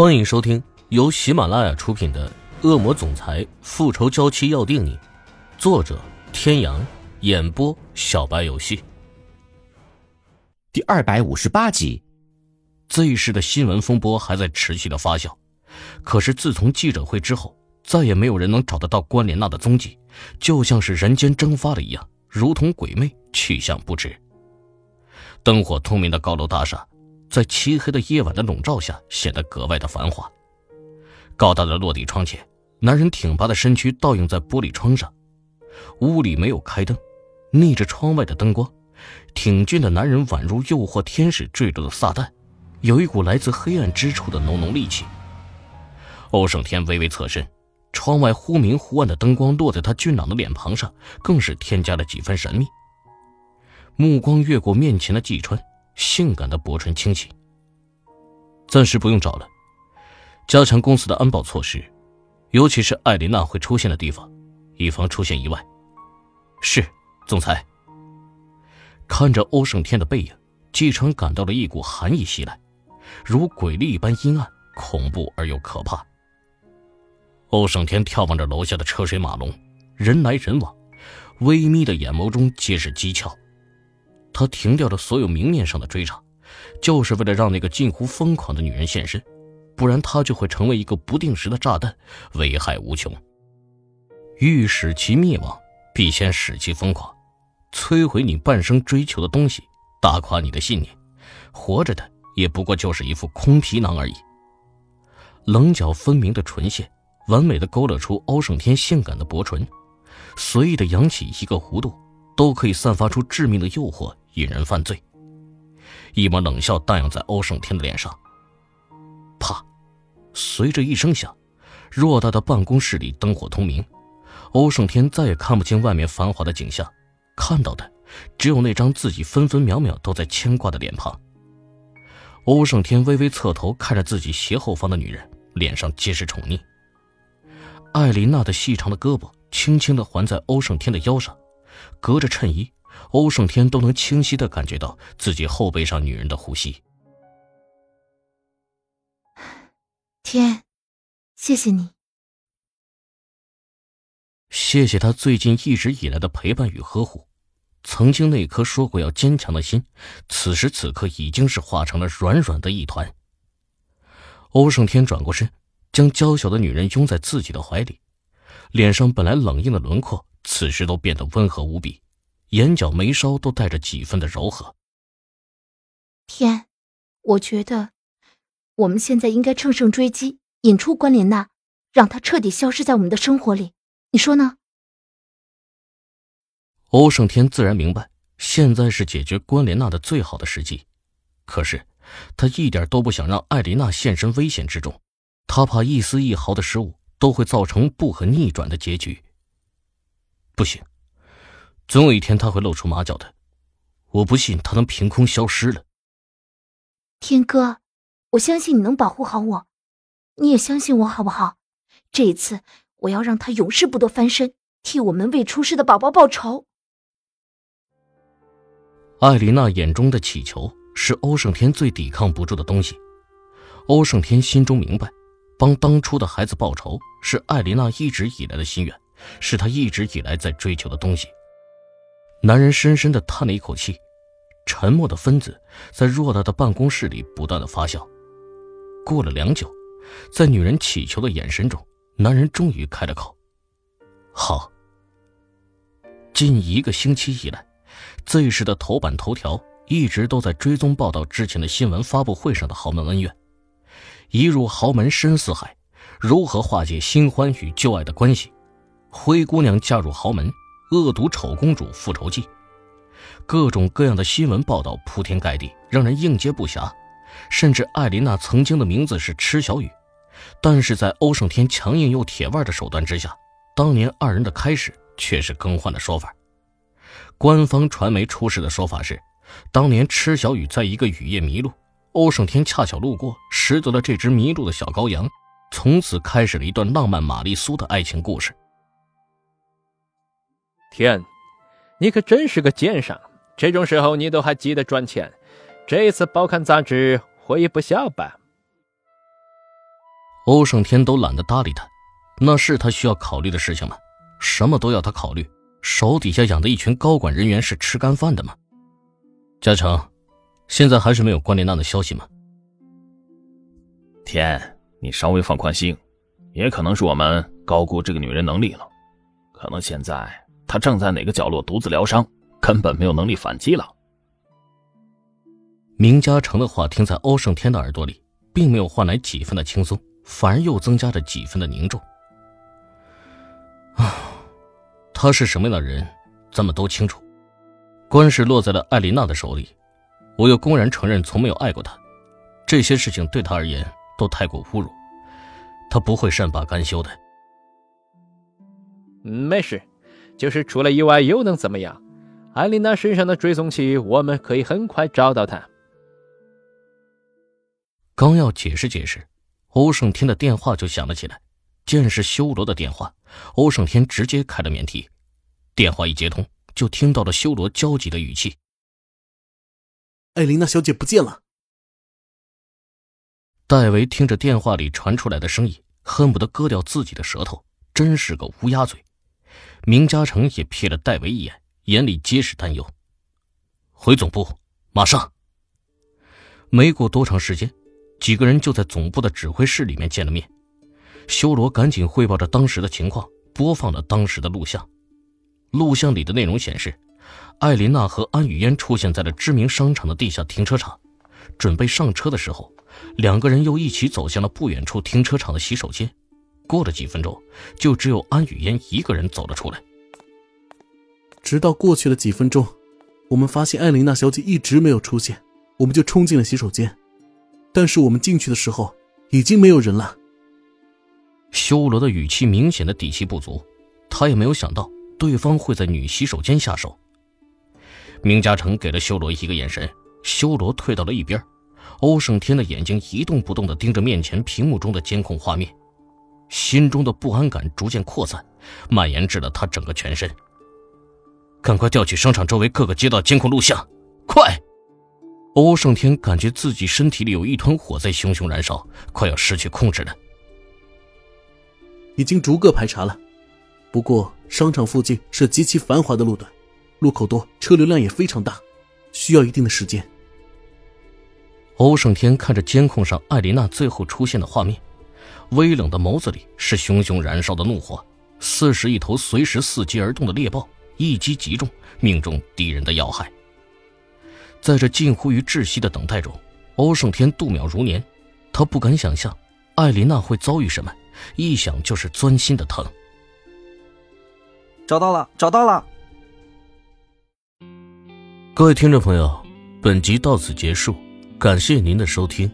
欢迎收听由喜马拉雅出品的《恶魔总裁复仇娇妻要定你》，作者：天阳，演播：小白游戏。第二百五十八集，Z 市的新闻风波还在持续的发酵。可是自从记者会之后，再也没有人能找得到关莲娜的踪迹，就像是人间蒸发了一样，如同鬼魅，去向不知。灯火通明的高楼大厦。在漆黑的夜晚的笼罩下，显得格外的繁华。高大的落地窗前，男人挺拔的身躯倒映在玻璃窗上。屋里没有开灯，逆着窗外的灯光，挺俊的男人宛如诱惑天使坠落的撒旦，有一股来自黑暗之处的浓浓戾气。欧胜天微微侧身，窗外忽明忽暗的灯光落在他俊朗的脸庞上，更是添加了几分神秘。目光越过面前的季川。性感的薄唇轻启。暂时不用找了，加强公司的安保措施，尤其是艾琳娜会出现的地方，以防出现意外。是，总裁。看着欧胜天的背影，季川感到了一股寒意袭来，如鬼力一般阴暗、恐怖而又可怕。欧胜天眺望着楼下的车水马龙，人来人往，微眯的眼眸中皆是讥诮。他停掉了所有明面上的追查，就是为了让那个近乎疯狂的女人现身，不然他就会成为一个不定时的炸弹，危害无穷。欲使其灭亡，必先使其疯狂，摧毁你半生追求的东西，打垮你的信念。活着的也不过就是一副空皮囊而已。棱角分明的唇线，完美的勾勒出欧胜天性感的薄唇，随意的扬起一个弧度，都可以散发出致命的诱惑。引人犯罪。一抹冷笑荡漾在欧胜天的脸上。啪！随着一声响，偌大的办公室里灯火通明。欧胜天再也看不清外面繁华的景象，看到的只有那张自己分分秒秒都在牵挂的脸庞。欧胜天微微侧头看着自己斜后方的女人，脸上皆是宠溺。艾琳娜的细长的胳膊轻轻地环在欧胜天的腰上，隔着衬衣。欧胜天都能清晰的感觉到自己后背上女人的呼吸。天，谢谢你，谢谢他最近一直以来的陪伴与呵护。曾经那颗说过要坚强的心，此时此刻已经是化成了软软的一团。欧胜天转过身，将娇小的女人拥在自己的怀里，脸上本来冷硬的轮廓，此时都变得温和无比。眼角眉梢都带着几分的柔和。天，我觉得我们现在应该乘胜追击，引出关莲娜，让她彻底消失在我们的生活里。你说呢？欧胜天自然明白，现在是解决关莲娜的最好的时机。可是他一点都不想让艾琳娜现身危险之中，他怕一丝一毫的失误都会造成不可逆转的结局。不行。总有一天他会露出马脚的，我不信他能凭空消失了。天哥，我相信你能保护好我，你也相信我好不好？这一次我要让他永世不得翻身，替我们未出世的宝宝报仇。艾琳娜眼中的乞求是欧胜天最抵抗不住的东西。欧胜天心中明白，帮当初的孩子报仇是艾琳娜一直以来的心愿，是他一直以来在追求的东西。男人深深的叹了一口气，沉默的分子在偌大的办公室里不断的发酵。过了良久，在女人乞求的眼神中，男人终于开了口：“好。”近一个星期以来，Z 市的头版头条一直都在追踪报道之前的新闻发布会上的豪门恩怨。一入豪门深似海，如何化解新欢与旧爱的关系？灰姑娘嫁入豪门。恶毒丑公主复仇记，各种各样的新闻报道铺天盖地，让人应接不暇。甚至艾琳娜曾经的名字是池小雨，但是在欧胜天强硬又铁腕的手段之下，当年二人的开始却是更换了说法。官方传媒出示的说法是，当年池小雨在一个雨夜迷路，欧胜天恰巧路过，拾得了这只迷路的小羔羊，从此开始了一段浪漫玛丽苏的爱情故事。天，你可真是个奸商！这种时候你都还记得赚钱，这次报刊杂志获益不小吧？欧胜天都懒得搭理他，那是他需要考虑的事情吗？什么都要他考虑，手底下养的一群高管人员是吃干饭的吗？嘉诚，现在还是没有关莲娜的消息吗？天，你稍微放宽心，也可能是我们高估这个女人能力了，可能现在她正在哪个角落独自疗伤，根本没有能力反击了。明嘉诚的话听在欧胜天的耳朵里，并没有换来几分的轻松，反而又增加着几分的凝重。啊，他是什么样的人，咱们都清楚。官事落在了艾琳娜的手里，我又公然承认从没有爱过她，这些事情对他而言都太过侮辱，他不会善罢甘休的。嗯，没事，就是出了意外又能怎么样？艾琳娜身上的追踪器，我们可以很快找到她。刚要解释解释，欧胜天的电话就响了起来。见是修罗的电话，欧胜天直接开了免提。电话一接通，就听到了修罗焦急的语气：“艾琳娜小姐不见了。”戴维听着电话里传出来的声音，恨不得割掉自己的舌头，真是个乌鸦嘴。明嘉诚也瞥了戴维一眼，眼里皆是担忧：“回总部，马上。”没过多长时间。几个人就在总部的指挥室里面见了面，修罗赶紧汇报着当时的情况，播放了当时的录像。录像里的内容显示，艾琳娜和安雨嫣出现在了知名商场的地下停车场，准备上车的时候，两个人又一起走向了不远处停车场的洗手间。过了几分钟，就只有安雨嫣一个人走了出来。直到过去了几分钟，我们发现艾琳娜小姐一直没有出现，我们就冲进了洗手间。但是我们进去的时候，已经没有人了。修罗的语气明显的底气不足，他也没有想到对方会在女洗手间下手。明嘉诚给了修罗一个眼神，修罗退到了一边。欧胜天的眼睛一动不动的盯着面前屏幕中的监控画面，心中的不安感逐渐扩散，蔓延至了他整个全身。赶快调取商场周围各个街道监控录像，快！欧胜天感觉自己身体里有一团火在熊熊燃烧，快要失去控制了。已经逐个排查了，不过商场附近是极其繁华的路段，路口多，车流量也非常大，需要一定的时间。欧胜天看着监控上艾琳娜最后出现的画面，微冷的眸子里是熊熊燃烧的怒火，似是一头随时伺机而动的猎豹，一击即中，命中敌人的要害。在这近乎于窒息的等待中，欧胜天度秒如年。他不敢想象艾琳娜会遭遇什么，一想就是钻心的疼。找到了，找到了！各位听众朋友，本集到此结束，感谢您的收听。